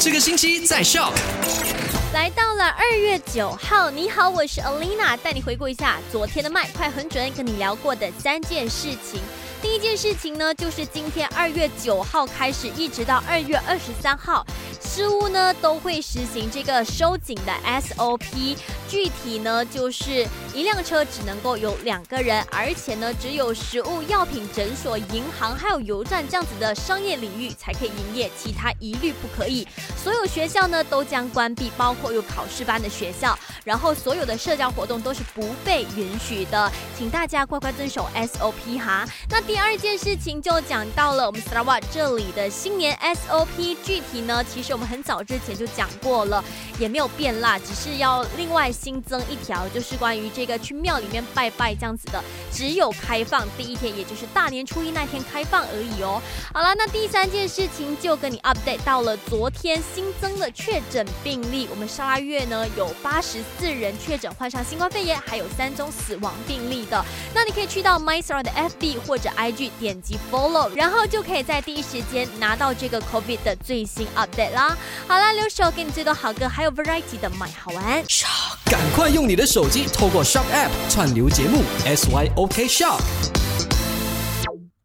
这个星期在笑。来到了二月九号，你好，我是 Alina，带你回顾一下昨天的麦快很准，跟你聊过的三件事情。第一件事情呢，就是今天二月九号开始，一直到二月二十三号，事务呢都会实行这个收紧的 SOP。具体呢，就是一辆车只能够有两个人，而且呢，只有食物、药品、诊所、银行还有油站这样子的商业领域才可以营业，其他一律不可以。所有学校呢都将关闭，包括有考试班的学校。然后所有的社交活动都是不被允许的，请大家乖乖遵守 SOP 哈。那第二件事情就讲到了我们 Sarawak 这里的新年 SOP，具体呢，其实我们很早之前就讲过了，也没有变啦，只是要另外新增一条，就是关于这个去庙里面拜拜这样子的，只有开放第一天，也就是大年初一那天开放而已哦。好了，那第三件事情就跟你 update 到了昨天新增的确诊病例，我们沙拉月呢有八十。四人确诊患上新冠肺炎，还有三宗死亡病例的，那你可以去到 MyStar 的 FB 或者 IG 点击 Follow，然后就可以在第一时间拿到这个 COVID 的最新 update 了啦。好了，留守给你最多好歌，还有 Variety 的 My 好玩。赶快用你的手机透过 Shop App 串流节目 SYOK Shop。